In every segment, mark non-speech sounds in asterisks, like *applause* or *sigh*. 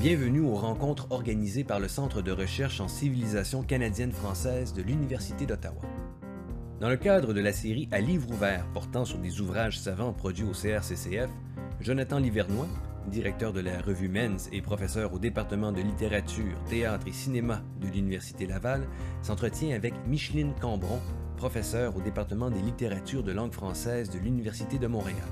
Bienvenue aux rencontres organisées par le Centre de recherche en civilisation canadienne-française de l'Université d'Ottawa. Dans le cadre de la série À livre ouvert portant sur des ouvrages savants produits au CRCCF, Jonathan Livernois, directeur de la revue Men's et professeur au département de littérature, théâtre et cinéma de l'Université Laval, s'entretient avec Micheline Cambron, professeure au département des littératures de langue française de l'Université de Montréal.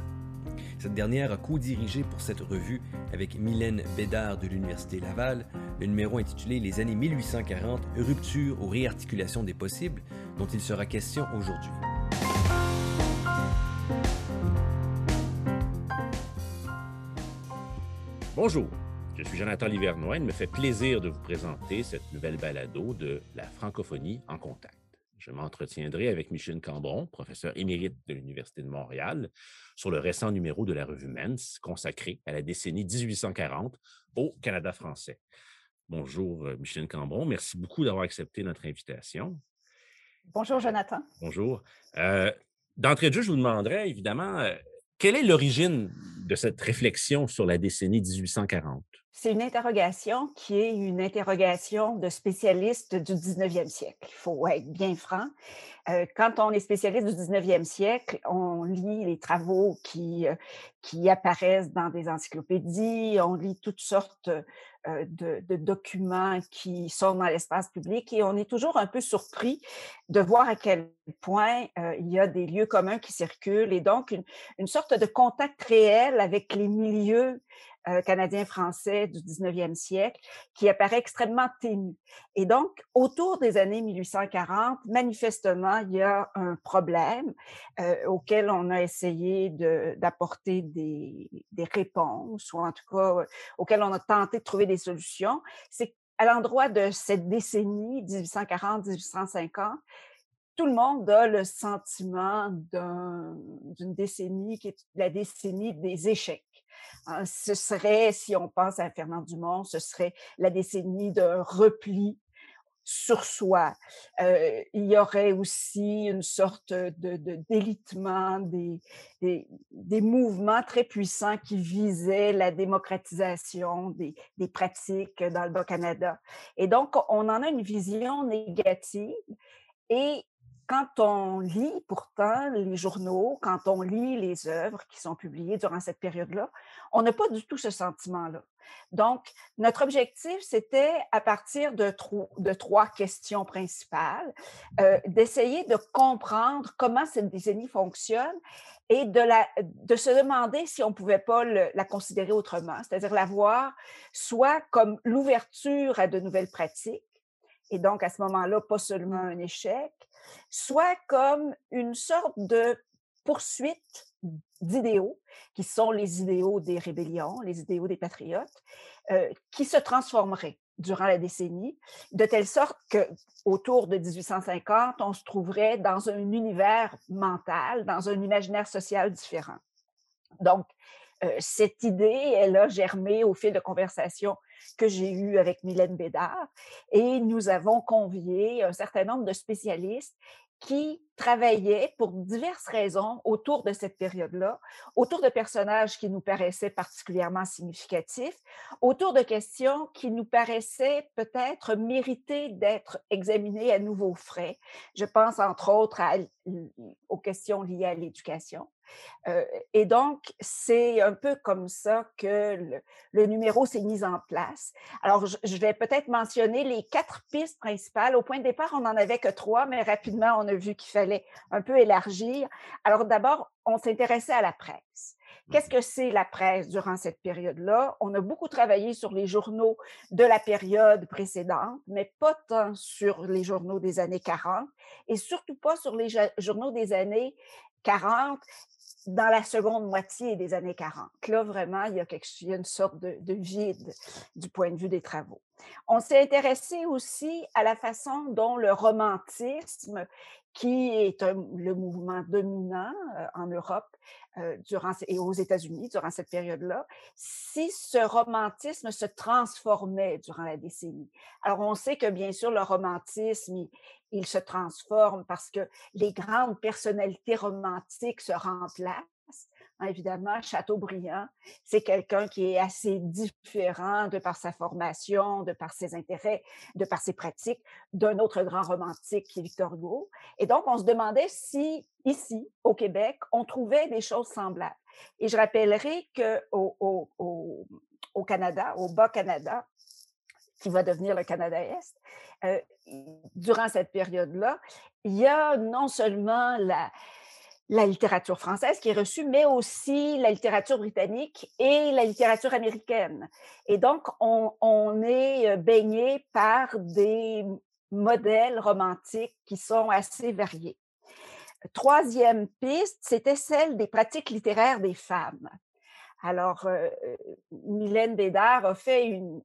Cette dernière a co-dirigé pour cette revue avec Mylène Bédard de l'Université Laval le numéro intitulé Les années 1840, rupture ou réarticulation des possibles, dont il sera question aujourd'hui. Bonjour, je suis Jonathan Livernois. Il me fait plaisir de vous présenter cette nouvelle balado de la francophonie en contact. Je m'entretiendrai avec Micheline Cambron, professeur émérite de l'Université de Montréal, sur le récent numéro de la revue Men's consacré à la décennie 1840 au Canada français. Bonjour, euh, Micheline Cambron. Merci beaucoup d'avoir accepté notre invitation. Bonjour, Jonathan. Bonjour. Euh, d'entrée de jeu, je vous demanderais évidemment, euh, quelle est l'origine de cette réflexion sur la décennie 1840? C'est une interrogation qui est une interrogation de spécialistes du 19e siècle. Il faut être bien franc. Euh, quand on est spécialiste du 19e siècle, on lit les travaux qui, euh, qui apparaissent dans des encyclopédies, on lit toutes sortes euh, de, de, documents qui sont dans l'espace public et on est toujours un peu surpris de voir à quel point il y a des lieux communs qui circulent et donc une, une sorte de contact réel avec les milieux euh, canadien-français du 19e siècle qui apparaît extrêmement ténu. Et donc, autour des années 1840, manifestement, il y a un problème euh, auquel on a essayé d'apporter des, réponses, ou en tout cas, euh, auquel on a tenté de trouver des solutions. C'est à l'endroit de cette décennie 1840-1850, tout le monde a le sentiment d'une décennie qui est la décennie des échecs. Hein, ce serait, si on pense à Fernand Dumont, ce serait la décennie d'un repli sur soi. Euh, il y aurait aussi une sorte de, délitement des, des, mouvements très puissants qui visaient la démocratisation des, des pratiques dans le Bas-Canada. Et donc, on en a une vision négative et quand on lit pourtant les journaux, quand on lit les œuvres qui sont publiées durant cette période-là, on n'a pas du tout ce sentiment-là. Donc, notre objectif, c'était, à partir de, trois questions principales, euh, d'essayer de comprendre comment cette décennie fonctionne et de se demander si on ne pouvait pas la considérer autrement, c'est-à-dire la voir soit comme l'ouverture à de nouvelles pratiques, et donc à ce moment-là, pas seulement un échec, soit comme une sorte de poursuite d'idéaux, qui sont les idéaux des rébellions, les idéaux des patriotes, euh, qui se transformeraient durant la décennie, de telle sorte que autour de 1850, on se trouverait dans un univers mental, dans un imaginaire social différent. Donc, euh, cette idée, elle a germé au fil de conversations que j'ai eues avec Mylène Bédard et nous avons convié un certain nombre de spécialistes qui travaillaient pour diverses raisons autour de cette période-là, autour de personnages qui nous paraissaient particulièrement significatifs, autour de questions qui nous paraissaient peut-être mériter d'être examinées à nouveau frais. Je pense entre autres aux questions liées à l'éducation. Euh, et donc, c'est un peu comme ça que le, numéro s'est mis en place. Alors, je, vais peut-être mentionner les quatre pistes principales. Au point de départ, on n'en avait que trois, mais rapidement, on a vu qu'il fallait un peu élargir. Alors, d'abord, on s'intéressait à la presse. Qu'est-ce que c'est la presse durant cette période-là? On a beaucoup travaillé sur les journaux de la période précédente, mais pas tant sur les journaux des années 40 et surtout pas sur les journaux des années 40 dans la seconde moitié des années 40. Là, vraiment, il y a, une sorte de, vide du point de vue des travaux. On s'est intéressé aussi à la façon dont le romantisme, qui est le mouvement dominant euh, en Europe euh, durant, et aux États-Unis durant cette période-là, si ce romantisme se transformait durant la décennie. Alors, on sait que bien sûr, le romantisme, il se transforme parce que les grandes personnalités romantiques se remplacent évidemment, Chateaubriand, c'est quelqu'un qui est assez différent de par sa formation, de par ses intérêts, de par ses pratiques, d'un autre grand romantique qui est Victor Hugo. Et donc, on se demandait si, ici, au Québec, on trouvait des choses semblables. Et je rappellerai qu'au au, au, Canada, au Bas-Canada, qui va devenir le Canada-Est, euh, durant cette période-là, il y a non seulement la, la littérature française qui est reçue, mais aussi la littérature britannique et la littérature américaine. Et donc, on, est euh, baigné par des modèles romantiques qui sont assez variés. Troisième piste, c'était celle des pratiques littéraires des femmes. Alors, euh, Mylène Bédard a fait une,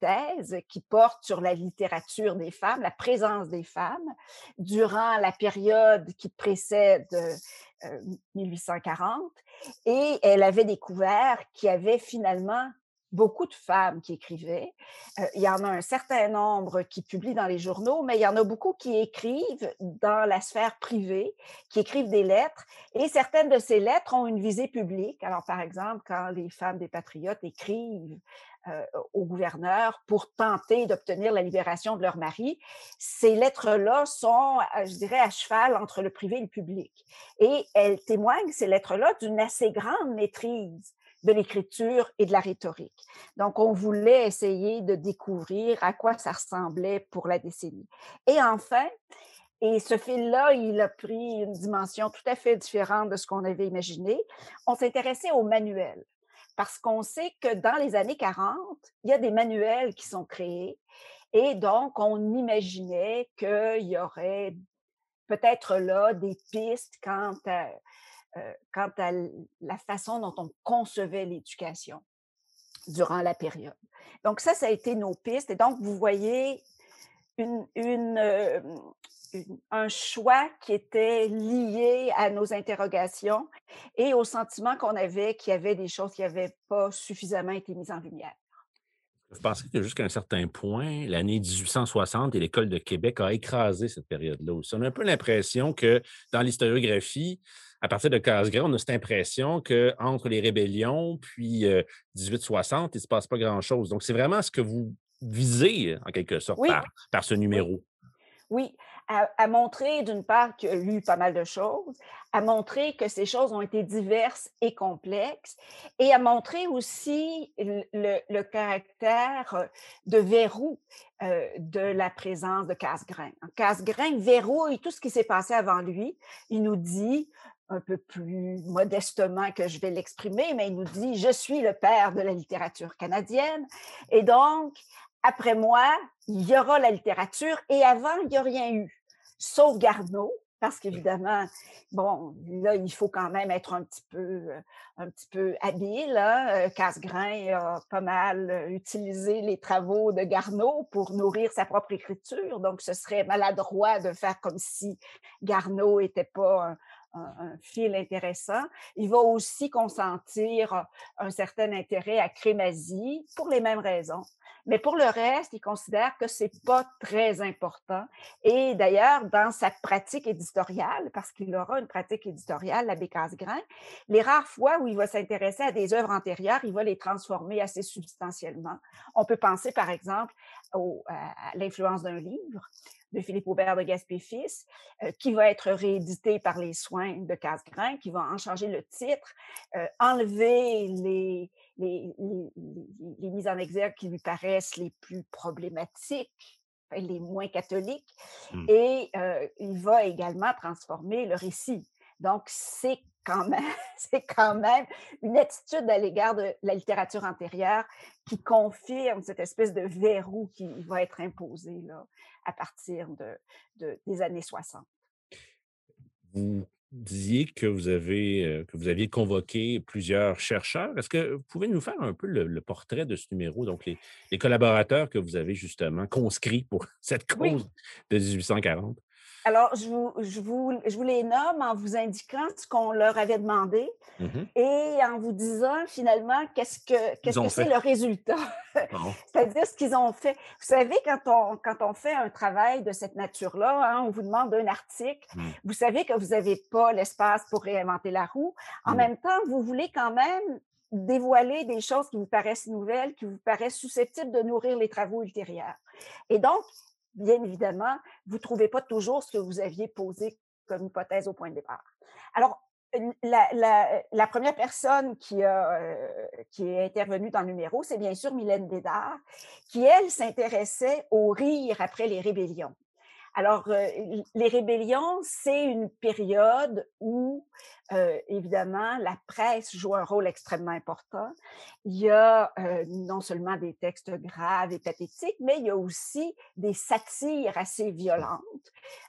thèse qui porte sur la littérature des femmes, la présence des femmes durant la période qui précède 1840. Et elle avait découvert qu'il y avait finalement beaucoup de femmes qui écrivaient. Euh, il y en a un certain nombre qui publient dans les journaux, mais il y en a beaucoup qui écrivent dans la sphère privée, qui écrivent des lettres, et certaines de ces lettres ont une visée publique. Alors, par exemple, quand les femmes des patriotes écrivent euh, au gouverneur pour tenter d'obtenir la libération de leur mari, ces lettres-là sont, euh, je dirais, à cheval entre le privé et le public. Et elles témoignent, ces lettres-là, d'une assez grande maîtrise de l'écriture et de la rhétorique. Donc, on voulait essayer de découvrir à quoi ça ressemblait pour la décennie. Et enfin, et ce fil-là, il a pris une dimension tout à fait différente de ce qu'on avait imaginé. On s'intéressait aux manuels parce qu'on sait que dans les années 40, il y a des manuels qui sont créés et donc on imaginait qu'il y aurait peut-être là des pistes quant à euh, quant à la façon dont on concevait l'éducation durant la période. Donc ça, ça a été nos pistes. Et donc, vous voyez euh, un choix qui était lié à nos interrogations et au sentiment qu'on avait qu'il y avait des choses qui n'avaient pas suffisamment été mises en lumière. Vous pensez que jusqu'à un certain point, l'année 1860 et l'École de Québec a écrasé cette période-là aussi. On a un peu l'impression que dans l'historiographie, à partir de Casgrain, on a cette impression qu'entre les rébellions puis 1860, il ne se passe pas grand-chose. Donc, c'est vraiment ce que vous visez, en quelque sorte, par, ce numéro. Oui, à, montrer d'une part qu'il y a eu pas mal de choses, à montrer que ces choses ont été diverses et complexes, et à montrer aussi le, caractère de verrou de la présence de Casgrain. Casgrain verrouille tout ce qui s'est passé avant lui. Il nous dit un peu plus modestement que je vais l'exprimer, mais il nous dit Je suis le père de la littérature canadienne. Et donc, après moi, il y aura la littérature et avant, il n'y a rien eu, sauf Garneau, parce qu'évidemment, bon, là, il faut quand même être un petit peu, un petit peu habile. Hein. Casgrain a pas mal utilisé les travaux de Garneau pour nourrir sa propre écriture, donc ce serait maladroit de faire comme si Garneau n'était pas un, un, fil intéressant. Il va aussi consentir un certain intérêt à Crémazie pour les mêmes raisons. Mais pour le reste, il considère que c'est pas très important. Et d'ailleurs, dans sa pratique éditoriale, parce qu'il aura une pratique éditoriale, l'abbé Casgrain, les rares fois où il va s'intéresser à des œuvres antérieures, il va les transformer assez substantiellement. On peut penser, par exemple, à l'influence d'un livre de Philippe Aubert de Gaspé-Fils, euh, qui va être réédité par les soins de Casgrain, qui va en changer le titre, euh, enlever les, les, les, mises en exergue qui lui paraissent les plus problématiques, les moins catholiques, mmh. et euh, il va également transformer le récit. Donc, c'est quand même, *laughs* c'est quand même une attitude à l'égard de la littérature antérieure qui confirme cette espèce de verrou qui va être imposé là, à partir de, des années 60. Vous disiez que vous, avez, euh, que vous aviez convoqué plusieurs chercheurs. Est-ce que vous pouvez nous faire un peu le, portrait de ce numéro, donc les, les, collaborateurs que vous avez justement conscrits pour *laughs* cette cause de 1840? Alors, je vous, je, vous, je vous, les nomme en vous indiquant ce qu'on leur avait demandé mmh et en vous disant finalement qu'est-ce que qu'est-ce que c'est le résultat. *laughs* C'est-à-dire ce qu'ils ont fait. Vous savez, quand on, quand on fait un travail de cette nature-là, hein, on vous demande un article, mmh. vous savez que vous n'avez pas l'espace pour réinventer la roue. En mmh. même temps, vous voulez quand même dévoiler des choses qui vous paraissent nouvelles, qui vous paraissent susceptibles de nourrir les travaux ultérieurs. Et donc, bien évidemment, vous ne trouvez pas toujours ce que vous aviez posé comme hypothèse au point de départ. Alors, la, première personne qui, euh, qui est intervenue dans le numéro, c'est bien sûr Mylène Bédard, qui, elle, s'intéressait au rire après les rébellions. Alors, euh, les rébellions, c'est une période où, euh, évidemment, la presse joue un rôle extrêmement important. Il y a euh, non seulement des textes graves et pathétiques, mais il y a aussi des satires assez violentes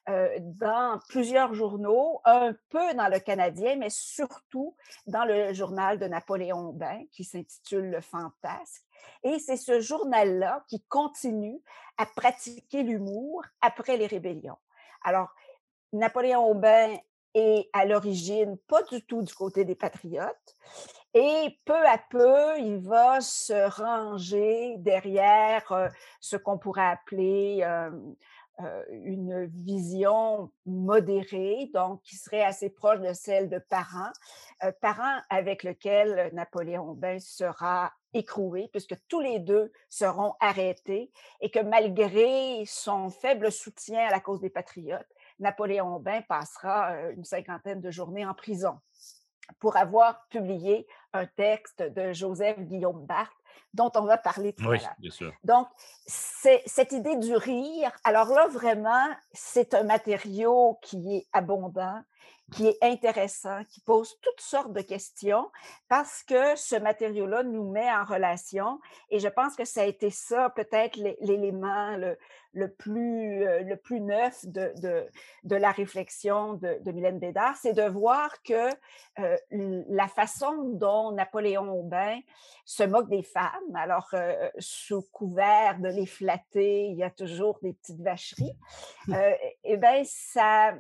dans plusieurs journaux, un peu dans le Canadien, mais surtout dans le journal de Napoléon Bain, qui s'intitule Le Fantasque. Et c'est ce journal-là qui continue à pratiquer l'humour après les rébellions. Alors, Napoléon Aubin est à l'origine pas du tout du côté des patriotes. Et peu à peu, il va se ranger derrière euh, ce qu'on pourrait appeler euh, euh, une vision modérée, donc qui serait assez proche de celle de Parent, euh, avec lequel Napoléon Bain sera écroué, puisque tous les deux seront arrêtés, et que malgré son faible soutien à la cause des patriotes, Napoléon Bain passera euh, une cinquantaine de journées en prison pour avoir publié un texte de Joseph Guillaume Barthes dont on va parler tout à l'heure. Bien sûr. Donc, cette idée du rire, alors là, vraiment, c'est un matériau qui est abondant, qui est intéressant, qui pose toutes sortes de questions parce que ce matériau-là nous met en relation. Et je pense que ça a été ça, peut-être l'élément le, le, plus, euh, le plus neuf de, de, de la réflexion de, de Mylène Bédard, c'est de voir que euh, la façon dont Napoléon Aubin se moque des femmes, alors euh, sous couvert de les flatter, il y a toujours des petites vacheries, euh, et bien ça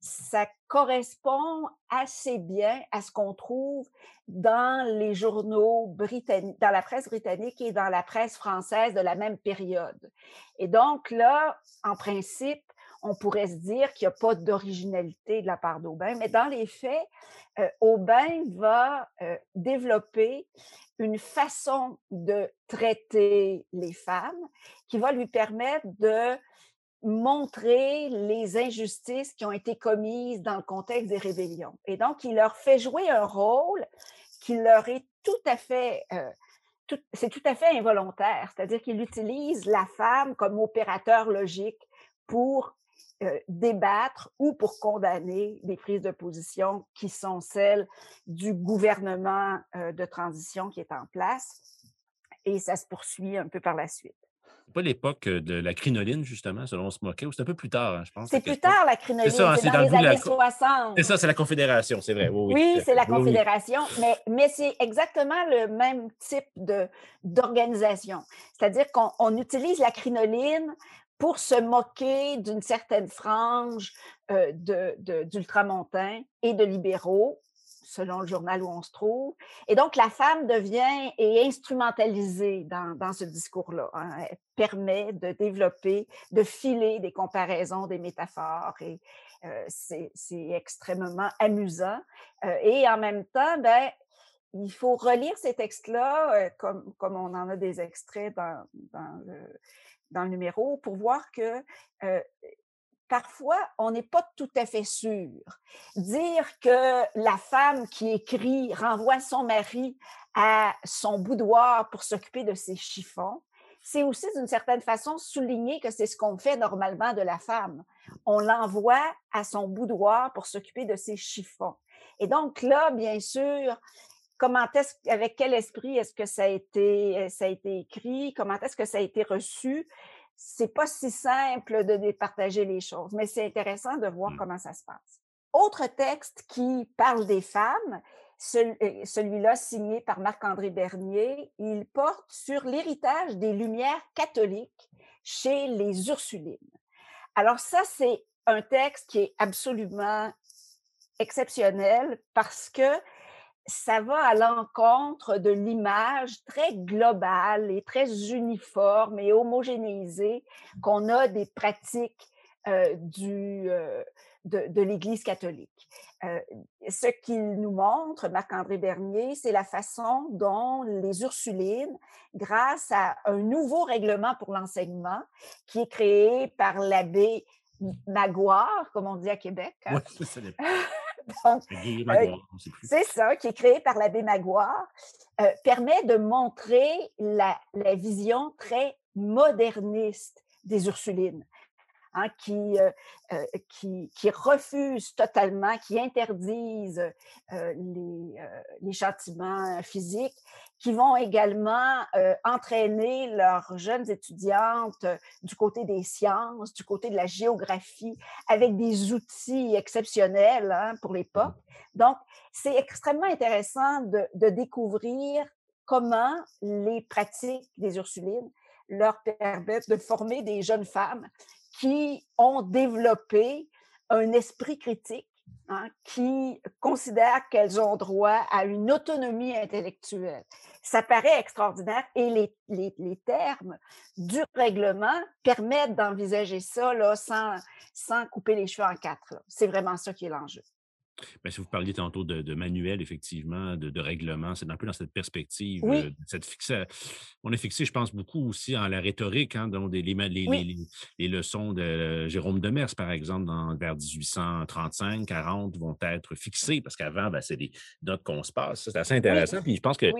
ça correspond assez bien à ce qu'on trouve dans les journaux britanniques, dans la presse britannique et dans la presse française de la même période. Et donc là, en principe, on pourrait se dire qu'il n'y a pas d'originalité de la part d'Aubin, mais dans les faits, euh, Aubin va euh, développer une façon de traiter les femmes qui va lui permettre de montrer les injustices qui ont été commises dans le contexte des rébellions. Et donc, il leur fait jouer un rôle qui leur est tout à fait, euh, c'est tout à fait involontaire, c'est-à-dire qu'il utilise la femme comme opérateur logique pour euh, débattre ou pour condamner des prises de position qui sont celles du gouvernement euh, de transition qui est en place. Et ça se poursuit un peu par la suite pas l'époque de la crinoline, justement, selon on se moquait, ou c'est un peu plus tard, hein, je pense. C'est plus tard, la crinoline. C'est ça, hein, c'est dans, les années 60. C'est ça, c'est la Confédération, c'est vrai. Oui, oui, c'est la Confédération, mais, mais c'est exactement le même type d'organisation. C'est-à-dire qu'on utilise la crinoline pour se moquer d'une certaine frange euh, d'ultramontains et de libéraux selon le journal où on se trouve. Et donc, la femme devient et instrumentalisée dans, ce discours-là. Hein. Elle permet de développer, de filer des comparaisons, des métaphores. Et euh, c'est extrêmement amusant. Euh, et en même temps, ben, il faut relire ces textes-là, euh, comme, comme on en a des extraits dans, dans, le, dans le numéro, pour voir que parfois, on n'est pas tout à fait sûr. Dire que la femme qui écrit renvoie son mari à son boudoir pour s'occuper de ses chiffons, c'est aussi d'une certaine façon souligner que c'est ce qu'on fait normalement de la femme. On l'envoie à son boudoir pour s'occuper de ses chiffons. Et donc là, bien sûr, comment est-ce, avec quel esprit est-ce que ça a été, ça a été écrit, comment est-ce que ça a été reçu, c'est pas si simple de départager les choses, mais c'est intéressant de voir mmh. comment ça se passe. Autre texte qui parle des femmes, euh, celui-là signé par Marc-André Bernier, il porte sur l'héritage des Lumières catholiques chez les Ursulines. Alors ça, c'est un texte qui est absolument exceptionnel parce que ça va à l'encontre de l'image très globale et très uniforme et homogénéisée qu'on a des pratiques euh, du, euh, de, l'Église catholique. Euh, ce qu'il nous montre, Marc-André Bernier, c'est la façon dont les Ursulines, grâce à un nouveau règlement pour l'enseignement qui est créé par l'abbé Maguire, comme on dit à Québec. Hein. *laughs* *laughs* c'est ça, qui est créé par l'abbé Maguire, permet de montrer la, la vision très moderniste des Ursulines. Hein, qui, euh, euh, qui, qui, refusent totalement, qui interdisent euh, les, les, châtiments physiques, qui vont également entraîner leurs jeunes étudiantes du côté des sciences, du côté de la géographie, avec des outils exceptionnels hein, pour l'époque. Mmh. Donc, c'est extrêmement intéressant de, de découvrir comment les pratiques des Ursulines leur permettent de former des jeunes femmes qui ont développé un esprit critique, hein, qui considèrent qu'elles ont droit à une autonomie intellectuelle. Ça paraît extraordinaire et les, les, termes du règlement permettent d'envisager ça là, sans, sans couper les cheveux en quatre. C'est vraiment ça qui est l'enjeu. Ben, si vous parliez tantôt de, manuel, effectivement, de, règlement, c'est un peu dans cette perspective. Oui. cette fixe, on est fixé, je pense, beaucoup aussi en la rhétorique, hein, les, les, leçons de Jérôme Demers, par exemple, dans, vers 1835, 40, vont être fixées, parce qu'avant, ben, c'est des notes qu'on se passe. C'est assez intéressant. Puis je pense que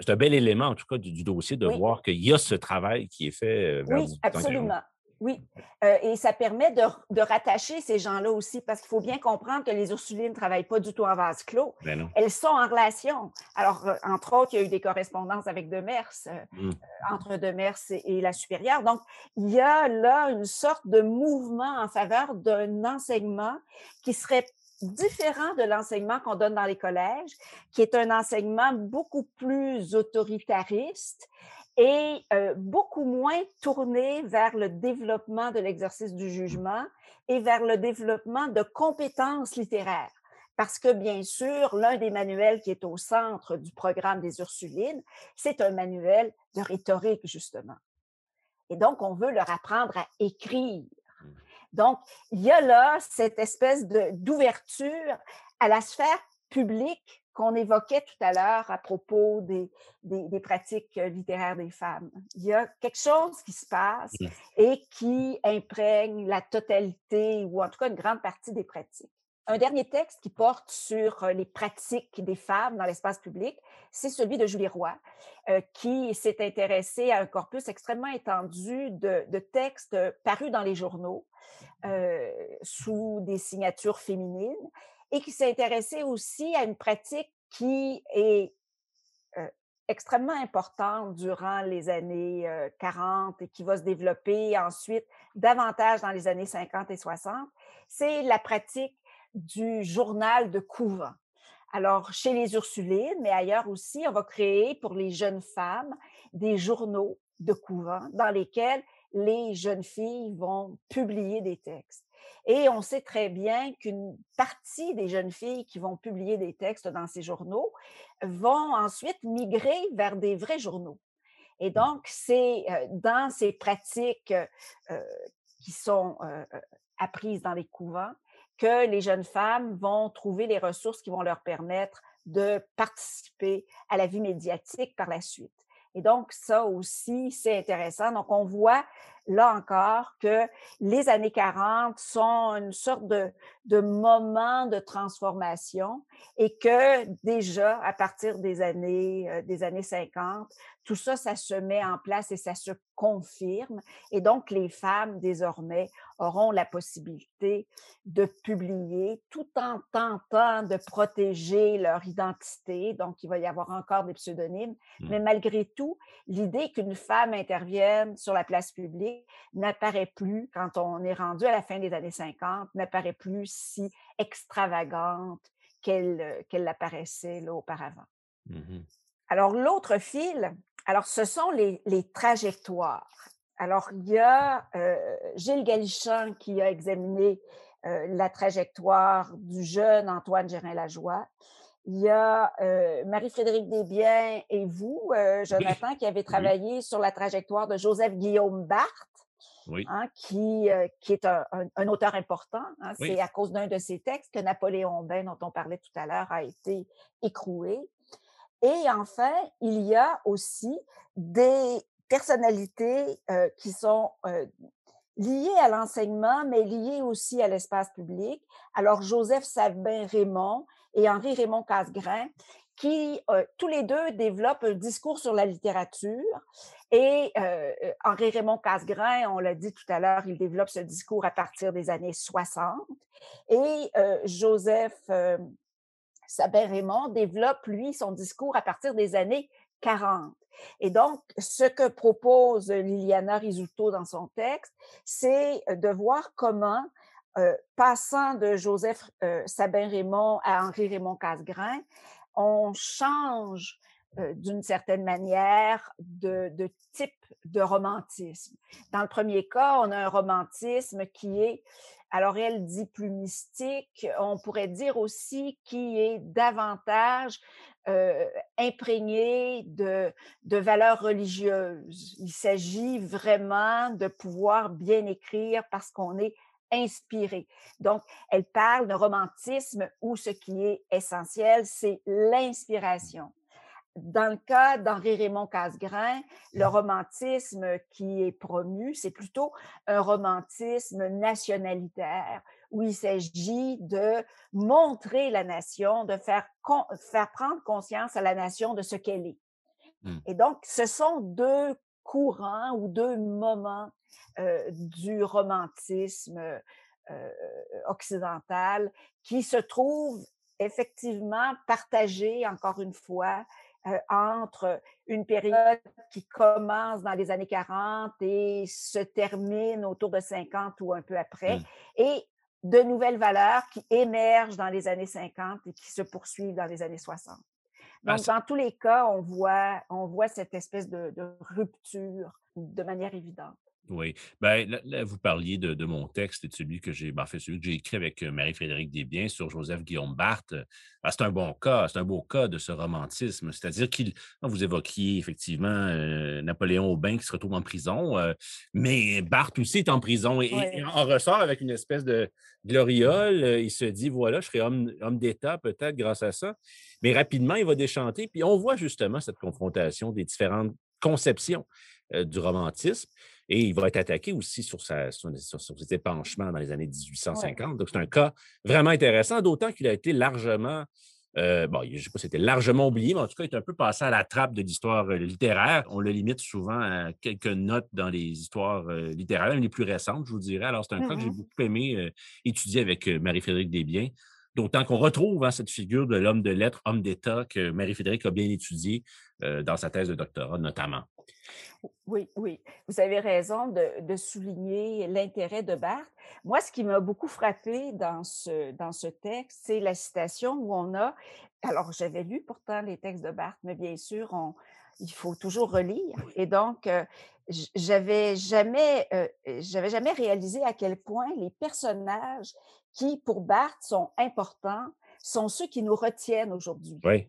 c'est un bel élément, en tout cas, du, dossier de voir qu'il y a ce travail qui est fait vers Oui, absolument. Oui, euh, et ça permet de, rattacher ces gens-là aussi, parce qu'il faut bien comprendre que les Ursulines ne travaillent pas du tout en vase clos. Ben Elles sont en relation. Alors, euh, entre autres, il y a eu des correspondances avec Demers, euh, mmh. entre Demers et, et, la supérieure. Donc, il y a là une sorte de mouvement en faveur d'un enseignement qui serait différent de l'enseignement qu'on donne dans les collèges, qui est un enseignement beaucoup plus autoritariste et beaucoup moins tourné vers le développement de l'exercice du jugement et vers le développement de compétences littéraires. Parce que, bien sûr, l'un des manuels qui est au centre du programme des Ursulines, c'est un manuel de rhétorique, justement. Et donc, on veut leur apprendre à écrire. Mmh. Donc, il y a là cette espèce d'ouverture à la sphère publique qu'on évoquait tout à l'heure à propos des, des, pratiques euh, littéraires des femmes. Il y a quelque chose qui se passe mmh. et qui imprègne la totalité ou en tout cas une grande partie des pratiques. Un dernier texte qui porte sur euh, les pratiques des femmes dans l'espace public, c'est celui de Julie Roy, euh, qui s'est intéressé à un corpus extrêmement étendu de, de textes parus dans les journaux sous des signatures féminines et qui s'est intéressé aussi à une pratique qui est extrêmement importante durant les années 40 et qui va se développer ensuite davantage dans les années 50 et 60, c'est la pratique du journal de couvent. Alors, chez les Ursulines, mais ailleurs aussi, on va créer pour les jeunes femmes des journaux de couvent dans lesquels les jeunes filles vont publier des textes. Et on sait très bien qu'une partie des jeunes filles qui vont publier des textes dans ces journaux vont ensuite migrer vers des vrais journaux. Et mmh. donc, c'est dans ces pratiques qui sont apprises dans les couvents que les jeunes femmes vont trouver les ressources qui vont leur permettre de participer à la vie médiatique par la suite. Et donc, ça aussi, c'est intéressant. Donc, on voit là encore que les années 40 sont une sorte de, de moment de transformation et que déjà, à partir des années, euh, des années 50, tout ça, ça se met en place et ça se confirme. Et donc, les femmes, désormais, auront la possibilité de publier tout en tentant de protéger leur identité. Donc, il va y avoir encore des pseudonymes. Mmh. Mais malgré tout, l'idée qu'une femme intervienne sur la place publique n'apparaît plus, quand on est rendu à la fin des années 50, n'apparaît plus si extravagante qu'elle euh, qu'elle l'apparaissait auparavant. Mmh Alors, l'autre fil, alors, ce sont les, trajectoires. Alors, il y a euh, Gilles Galichan qui a examiné la trajectoire du jeune Antoine Gérin-Lajoie. Il y a Marie-Frédérique Desbiens et vous, Jonathan, qui avez travaillé sur la trajectoire de Joseph Guillaume Barthes, hein, qui, qui est un, auteur important. Hein. C'est à cause d'un de ses textes que Napoléon Bain, dont on parlait tout à l'heure, a été écroué. Et enfin, il y a aussi des personnalités qui sont liées à l'enseignement, mais liées aussi à l'espace public. Alors, Joseph Sabin-Raymond et Henri Raymond Casgrain, qui tous les deux développent un discours sur la littérature. Et Henri Raymond Casgrain, on l'a dit tout à l'heure, il développe ce discours à partir des années 60. Et Joseph Sabin-Raymond développe, lui, son discours à partir des années 40. Et donc, ce que propose Liliana Risuto dans son texte, c'est de voir comment, passant de Joseph Sabin-Raymond à Henri Raymond Casgrain, on change d'une certaine manière de, type de romantisme. Dans le premier cas, on a un romantisme qui est alors, elle dit plus mystique. On pourrait dire aussi qui est davantage imprégné de valeurs religieuses. Il s'agit vraiment de pouvoir bien écrire parce qu'on est inspiré. Donc, elle parle de romantisme où ce qui est essentiel, c'est l'inspiration. Dans le cas d'Henri Raymond Casgrain, le romantisme qui est promu, c'est plutôt un romantisme nationalitaire où il s'agit de montrer la nation, de faire, faire prendre conscience à la nation de ce qu'elle est. Mmh. Et donc, ce sont deux courants ou deux moments euh, du romantisme euh, occidental qui se trouvent effectivement partagés, encore une fois, euh, entre une période qui commence dans les années 40 et se termine autour de 50 ou un peu après, mmh. et de nouvelles valeurs qui émergent dans les années 50 et qui se poursuivent dans les années 60. Ah, Donc, dans tous les cas, on voit, on voit cette espèce de rupture de manière évidente. Oui. Ben, là, vous parliez de, mon texte et de celui que j'ai ben, fait, celui que j'ai écrit avec euh, Marie-Frédérique Desbiens sur Joseph Guillaume Barthes. Ben, c'est un bon cas, c'est un beau cas de ce romantisme. C'est-à-dire qu'il, vous évoquiez effectivement euh, Napoléon Aubin qui se retrouve en prison, euh, mais Barthes aussi est en prison et, en ressort avec une espèce de gloriole. il se dit, voilà, je serai homme, homme d'État peut-être grâce à ça. Mais rapidement, il va déchanter. Puis on voit justement cette confrontation des différentes conceptions du romantisme. Et il va être attaqué aussi sur, sa, sur, ses épanchements dans les années 1850. Donc, c'est un cas vraiment intéressant, d'autant qu'il a été largement, euh, bon, je ne sais pas si c'était largement oublié, mais en tout cas, il est un peu passé à la trappe de l'histoire euh, littéraire. On le limite souvent à quelques notes dans les histoires euh, littéraires, même les plus récentes, je vous dirais. Alors, c'est un cas que j'ai mmh beaucoup aimé étudier avec Marie-Frédérique Desbiens. D'autant qu'on retrouve hein, cette figure de l'homme de lettres, homme d'État, que Marie-Frédérique a bien étudié dans sa thèse de doctorat, notamment. Oui, oui, vous avez raison de, souligner l'intérêt de Barthes. Moi, ce qui m'a beaucoup frappé dans ce, dans ce texte, c'est la citation où on a, alors j'avais lu pourtant les textes de Barthes, mais bien sûr, on, il faut toujours relire. Et donc, euh, j'avais jamais, euh, j'avais jamais réalisé à quel point les personnages qui, pour Barthes, sont importants, sont ceux qui nous retiennent aujourd'hui. Oui.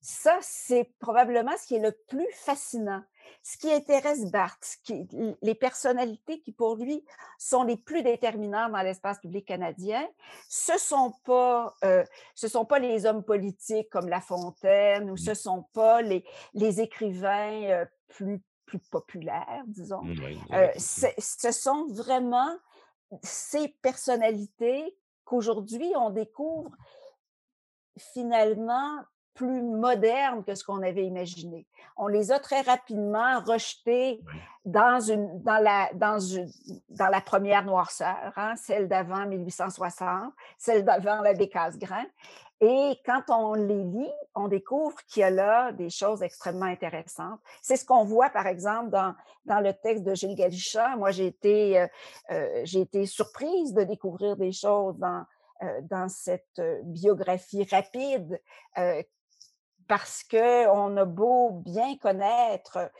Ça, c'est probablement ce qui est le plus fascinant. Ce qui intéresse Barthes, les personnalités qui pour lui sont les plus déterminantes dans l'espace public canadien, ce ne sont, pas, euh, sont pas les hommes politiques comme La Fontaine ou mmh. ce ne sont pas les, les écrivains euh, plus, plus populaires, disons. Mmh, euh, ce sont vraiment ces personnalités qu'aujourd'hui on découvre finalement plus modernes que ce qu'on avait imaginé. On les a très rapidement rejetés dans, une, dans, la, dans, dans la première noirceur, hein, celle d'avant 1860, celle d'avant la Casgrain. Et quand on les lit, on découvre qu'il y a là des choses extrêmement intéressantes. C'est ce qu'on voit, par exemple, dans, dans le texte de Gilles Galichat. Moi, j'ai été, euh, euh, j'ai été surprise de découvrir des choses dans, euh, dans cette biographie rapide parce qu'on a beau bien connaître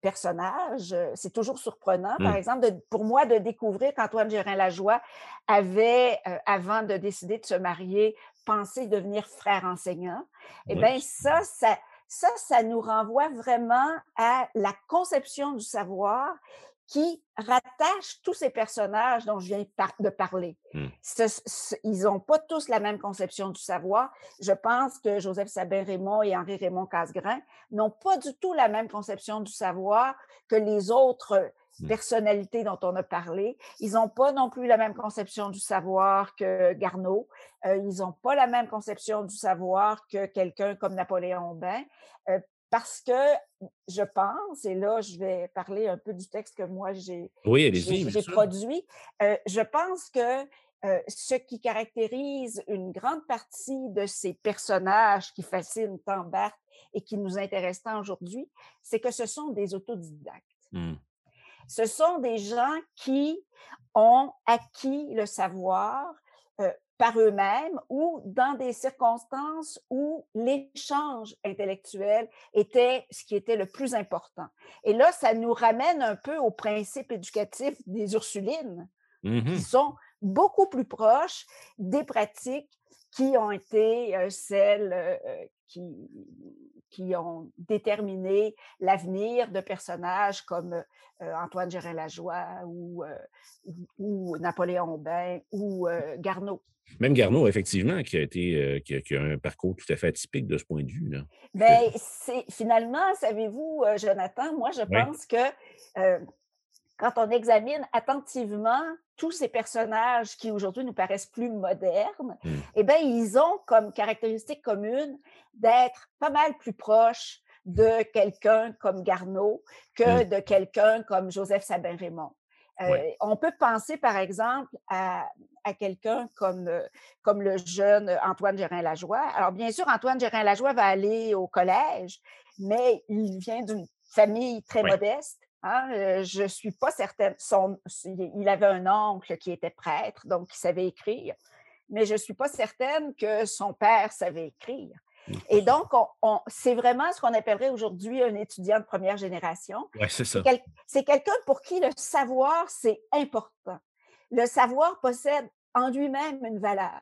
personnages. C'est toujours surprenant, par Mmh. exemple, de- pour moi, de découvrir qu'Antoine Gérin-Lajoie avait, euh, avant de décider de se marier, pensé devenir frère enseignant. Eh bien, ça, ça, ça, ça nous renvoie vraiment à la conception du savoir qui rattache tous ces personnages dont je viens de parler. Mmh. Ce- ce- ils n'ont pas tous la même conception du savoir. Je pense que Joseph Sabin-Raymond et Henri-Raymond Casgrain n'ont pas du tout la même conception du savoir que les autres Mmh. personnalités dont on a parlé. Ils n'ont pas non plus la même conception du savoir que Garneau. Euh, ils n'ont pas la même conception du savoir que quelqu'un comme Napoléon Bain. euh, parce que je pense, et là, je vais parler un peu du texte que moi j'ai Oui, produit. Euh, je pense que euh, ce qui caractérise une grande partie de ces personnages qui fascinent tant Barthes et qui nous intéressent tant aujourd'hui, c'est que ce sont des autodidactes. Mmh. Ce sont des gens qui ont acquis le savoir euh, par eux-mêmes ou dans des circonstances où l'échange intellectuel était ce qui était le plus important. Et là, ça nous ramène un peu au principe éducatif des Ursulines, Mhm. qui sont beaucoup plus proches des pratiques qui ont été euh, celles euh, qui, qui ont déterminé l'avenir de personnages comme euh, Antoine Gérin-Lajoie ou, euh, ou, ou Napoléon Bain ou euh, Garneau. Même Garneau, effectivement, qui a été euh, qui, a, qui a un parcours tout à fait atypique de ce point de vue. Là. Ben, c'est finalement, savez-vous, euh, Jonathan, moi je pense que euh, quand on examine attentivement tous ces personnages qui aujourd'hui nous paraissent plus modernes, Mm. eh bien, ils ont comme caractéristique commune d'être pas mal plus proches de quelqu'un comme Garneau que de quelqu'un comme Joseph Sabin-Raymond. Euh, Ouais. On peut penser, par exemple, à, à quelqu'un comme, euh, comme le jeune Antoine Gérin-Lajoie. Alors, bien sûr, Antoine Gérin-Lajoie va aller au collège, mais il vient d'une famille très Ouais. modeste. Hein. Euh, je ne suis pas certaine. Son, il avait un oncle qui était prêtre, donc qui savait écrire, mais je ne suis pas certaine que son père savait écrire. Et donc, on- on- c'est vraiment ce qu'on appellerait aujourd'hui un étudiant de première génération. Oui, c'est ça. Quel- c'est quelqu'un pour qui le savoir, c'est important. Le savoir possède en lui-même une valeur.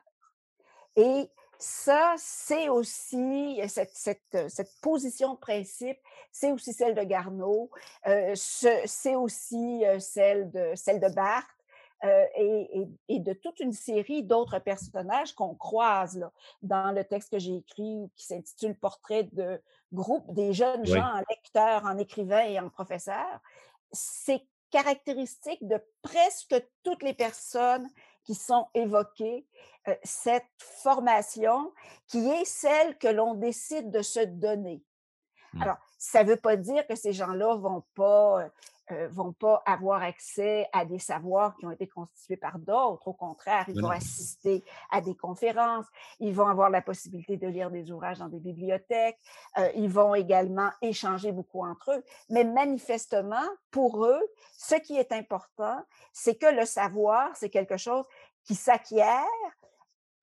Et ça, c'est aussi cette, cette- cette position de principe, c'est aussi celle de Garneau, euh, ce- c'est aussi euh, celle de, celle de Barthes. euh, et, et- et de toute une série d'autres personnages qu'on croise là, dans le texte que j'ai écrit qui s'intitule Portrait de groupe des jeunes Oui. gens en lecteurs, en écrivains et en professeurs. C'est caractéristique de presque toutes les personnes qui sont évoquées, euh, cette formation qui est celle que l'on décide de se donner. Mm. Alors, ça ne veut pas dire que ces gens-là ne vont pas, euh, vont pas avoir accès à des savoirs qui ont été constitués par d'autres. Au contraire, ils vont assister à des conférences, ils vont avoir la possibilité de lire des ouvrages dans des bibliothèques, euh, ils vont également échanger beaucoup entre eux. Mais manifestement, pour eux, ce qui est important, c'est que le savoir, c'est quelque chose qui s'acquiert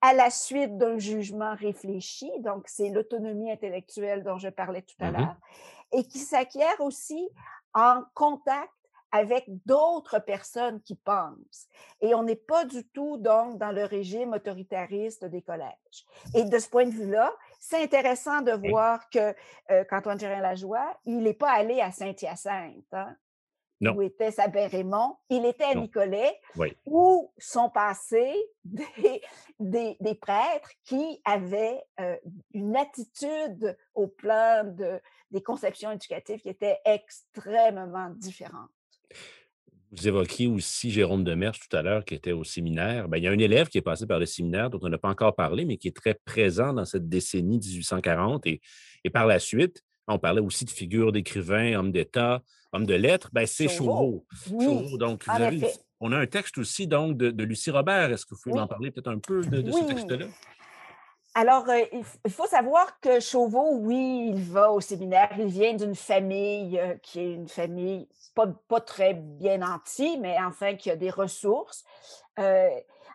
à la suite d'un jugement réfléchi, donc c'est l'autonomie intellectuelle dont je parlais tout à Mhm. l'heure, et qui s'acquiert aussi en contact avec d'autres personnes qui pensent. Et on n'est pas du tout donc dans le régime autoritariste des collèges. Et de ce point de vue-là, c'est intéressant de voir que euh, qu'Antoine Gérin-Lajoie, il n'est pas allé à Saint-Hyacinthe, hein, où était Sabin-Raymond, il était à Non. Nicolet, Oui. où sont passés *laughs* des, des, des prêtres qui avaient euh, une attitude au plan de, des conceptions éducatives qui était extrêmement différente. Vous évoquiez aussi Jérôme Demers tout à l'heure, qui était au séminaire. Ben, il y a un élève qui est passé par le séminaire dont on n'a pas encore parlé, mais qui est très présent dans cette décennie 1840. Et, et par la suite, on parlait aussi de figures d'écrivains, hommes d'État, hommes de lettres. Ben, c'est Chauveau. Chauveau. Oui. Donc, vous avez- on a un texte aussi donc, de, de Lucie Robert. Est-ce que vous pouvez Oui. m'en parler peut-être un peu de, de ce texte-là? Alors, euh, il faut savoir que Chauveau, oui, il va au séminaire. Il vient d'une famille euh, qui est une famille pas, très bien nantie, mais enfin qui a des ressources. Euh,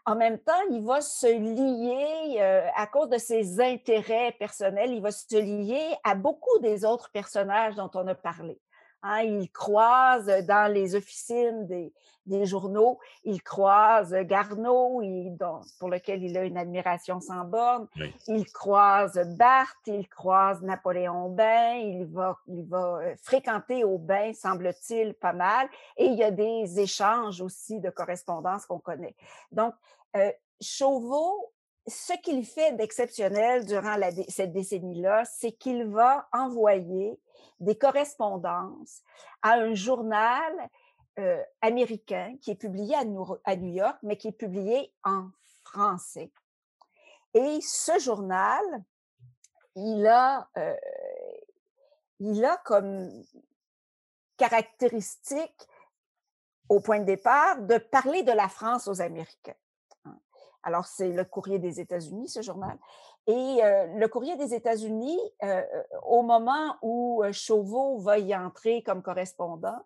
en même temps, il va se lier, à cause de ses intérêts personnels, il va se lier à beaucoup des autres personnages dont on a parlé. Hein, il croise dans les officines des, des journaux, il croise Garneau, pour lequel il a une admiration sans borne. Il croise Barthes, il croise Napoléon Bain, il va, il va euh, fréquenter au bain, semble-t-il, pas mal. Et il y a des échanges aussi de correspondance qu'on connaît. Donc, euh, Chauveau, ce qu'il fait d'exceptionnel durant cette décennie-là, c'est qu'il va envoyer des correspondances à un journal euh, américain qui est publié à New, York, mais qui est publié en français. Et ce journal, il a, euh, il a comme caractéristique, au point de départ, de parler de la France aux Américains. Alors, c'est le courrier des États-Unis, ce journal. Et euh, le courrier des États-Unis, au moment où Chauveau va y entrer comme correspondant,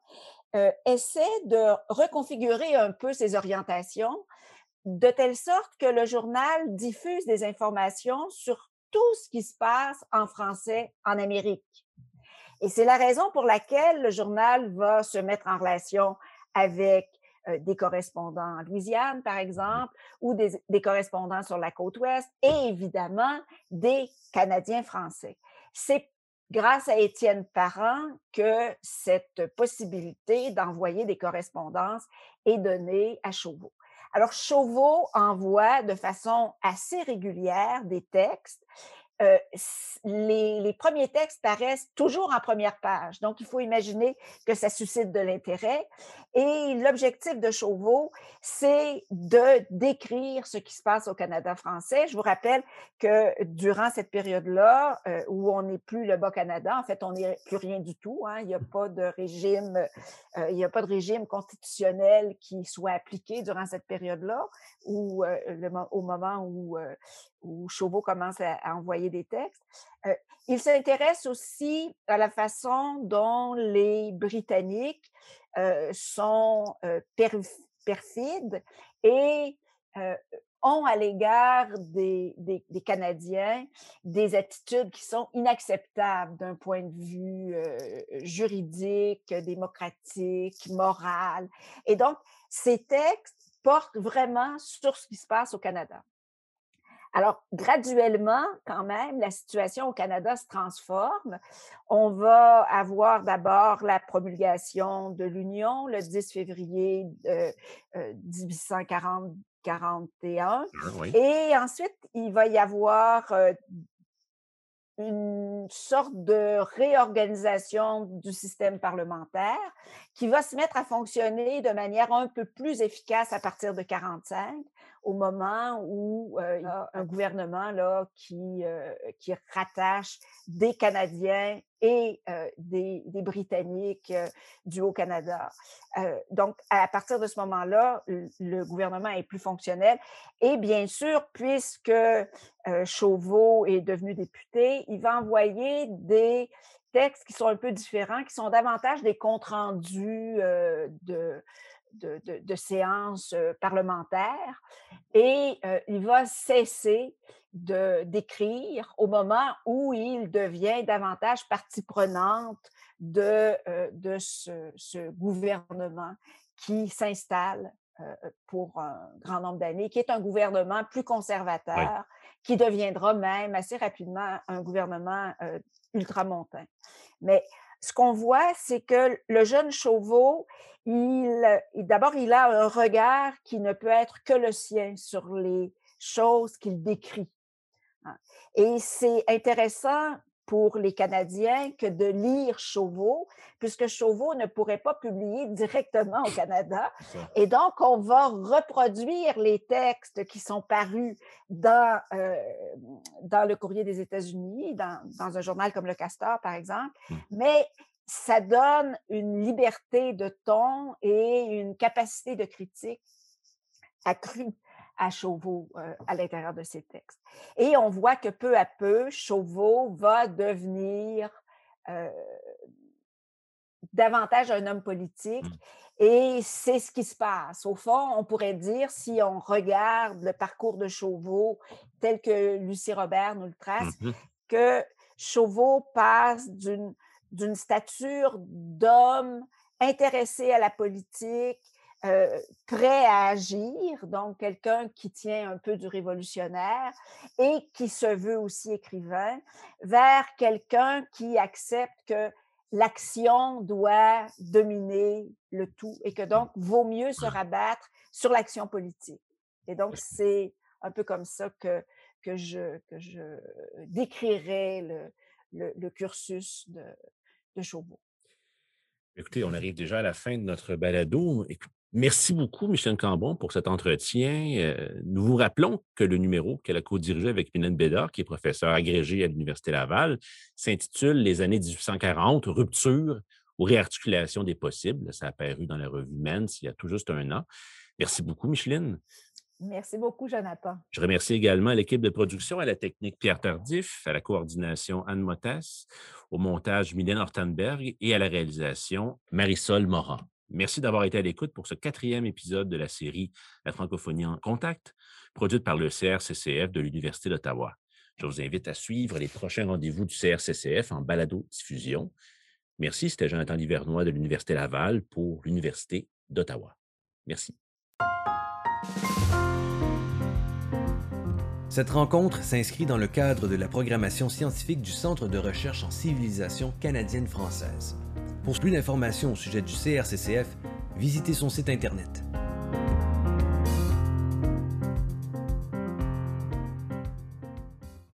euh, essaie de reconfigurer un peu ses orientations de telle sorte que le journal diffuse des informations sur tout ce qui se passe en français en Amérique. Et c'est la raison pour laquelle le journal va se mettre en relation avec euh, des correspondants en Louisiane, par exemple, ou des, des, correspondants sur la côte ouest, et évidemment des Canadiens français. C'est grâce à Étienne Parent que cette possibilité d'envoyer des correspondances est donnée à Chauveau. Alors, Chauveau envoie de façon assez régulière des textes euh, les, premiers textes paraissent toujours en première page. Donc, il faut imaginer que ça suscite de l'intérêt. Et l'objectif de Chauveau, c'est de décrire ce qui se passe au Canada français. Je vous rappelle que durant cette période-là, euh, où on n'est plus le Bas-Canada, en fait, on n'est plus rien du tout. Hein, il n'y a pas de régime, euh, il n'y a pas de régime constitutionnel qui soit appliqué durant cette période-là, ou au moment où où Chauveau commence à, envoyer des textes. Euh, il s'intéresse aussi à la façon dont les Britanniques euh, sont euh, perfides et ont à l'égard des, des, Canadiens des attitudes qui sont inacceptables d'un point de vue juridique, démocratique, moral. Et donc, ces textes portent vraiment sur ce qui se passe au Canada. Alors, graduellement, quand même, la situation au Canada se transforme. On va avoir d'abord la promulgation de l'Union le 10 février 1841. Euh, Et ensuite, il va y avoir euh, une sorte de réorganisation du système parlementaire qui va se mettre à fonctionner de manière un peu plus efficace à partir de 45, au moment où euh, il y a un gouvernement là, qui, euh, qui rattache des Canadiens et euh, des, des, Britanniques du Haut-Canada. donc, à partir de ce moment-là, le, gouvernement est plus fonctionnel. Et bien sûr, puisque Chauveau est devenu député, il va envoyer des textes qui sont un peu différents, qui sont davantage des comptes rendus de, de, séances parlementaires. Et il va cesser d'écrire au moment où il devient davantage partie prenante de, de ce, gouvernement qui s'installe pour un grand nombre d'années, qui est un gouvernement plus conservateur, qui deviendra même assez rapidement un gouvernement ultramontain. Mais ce qu'on voit, c'est que le jeune Chauveau, il, d'abord, il a un regard qui ne peut être que le sien sur les choses qu'il décrit. Hein. Et c'est intéressant pour les Canadiens que de lire Chauveau, puisque Chauveau ne pourrait pas publier directement au Canada. *laughs* Et donc, on va reproduire les textes qui sont parus dans, euh, dans le courrier des États-Unis, dans, dans, un journal comme Le Castor, par exemple, mmh. mais ça donne une liberté de ton et une capacité de critique accrue à Chauveau euh, à l'intérieur de ses textes. Et on voit que peu à peu, Chauveau va devenir euh, davantage un homme politique. Mmh. Et c'est ce qui se passe. Au fond, on pourrait dire, si on regarde le parcours de Chauveau tel que Lucie Robert nous le trace, mmh que Chauveau passe d'une d'une stature d'homme intéressé à la politique, euh, prêt à agir, donc quelqu'un qui tient un peu du révolutionnaire et qui se veut aussi écrivain, vers quelqu'un qui accepte que l'action doit dominer le tout et que donc vaut mieux se rabattre sur l'action politique. Et donc, c'est un peu comme ça que, que, je, que je décrirais le, le, cursus de, de Chauveau. Écoutez, on arrive déjà à la fin de notre balado. Merci beaucoup, Michel Cambon, pour cet entretien. Euh, nous vous rappelons que le numéro qu'elle a co-dirigé avec Mylène Bédard, qui est professeur agrégé à l'Université Laval, s'intitule Les années 1840, rupture ou réarticulation des possibles. Ça a apparu dans la revue Men's il y a tout juste un an. Merci beaucoup, Micheline. Merci beaucoup, Jonathan. Je remercie également l'équipe de production, à la technique Pierre Tardif, à la coordination Anne Motas, au montage Mylène Hortenberg et à la réalisation Marisol Morin. Merci d'avoir été à l'écoute pour ce quatrième épisode de la série La francophonie en contact, produite par le CRCCF de l'Université d'Ottawa. Je vous invite à suivre les prochains rendez-vous du CRCCF en balado-diffusion. Merci, c'était Jonathan Livernois de l'Université Laval pour l'Université d'Ottawa. Merci. Cette rencontre s'inscrit dans le cadre de la programmation scientifique du Centre de recherche en civilisation canadienne-française. Pour plus d'informations au sujet du CRCCF, visitez son site Internet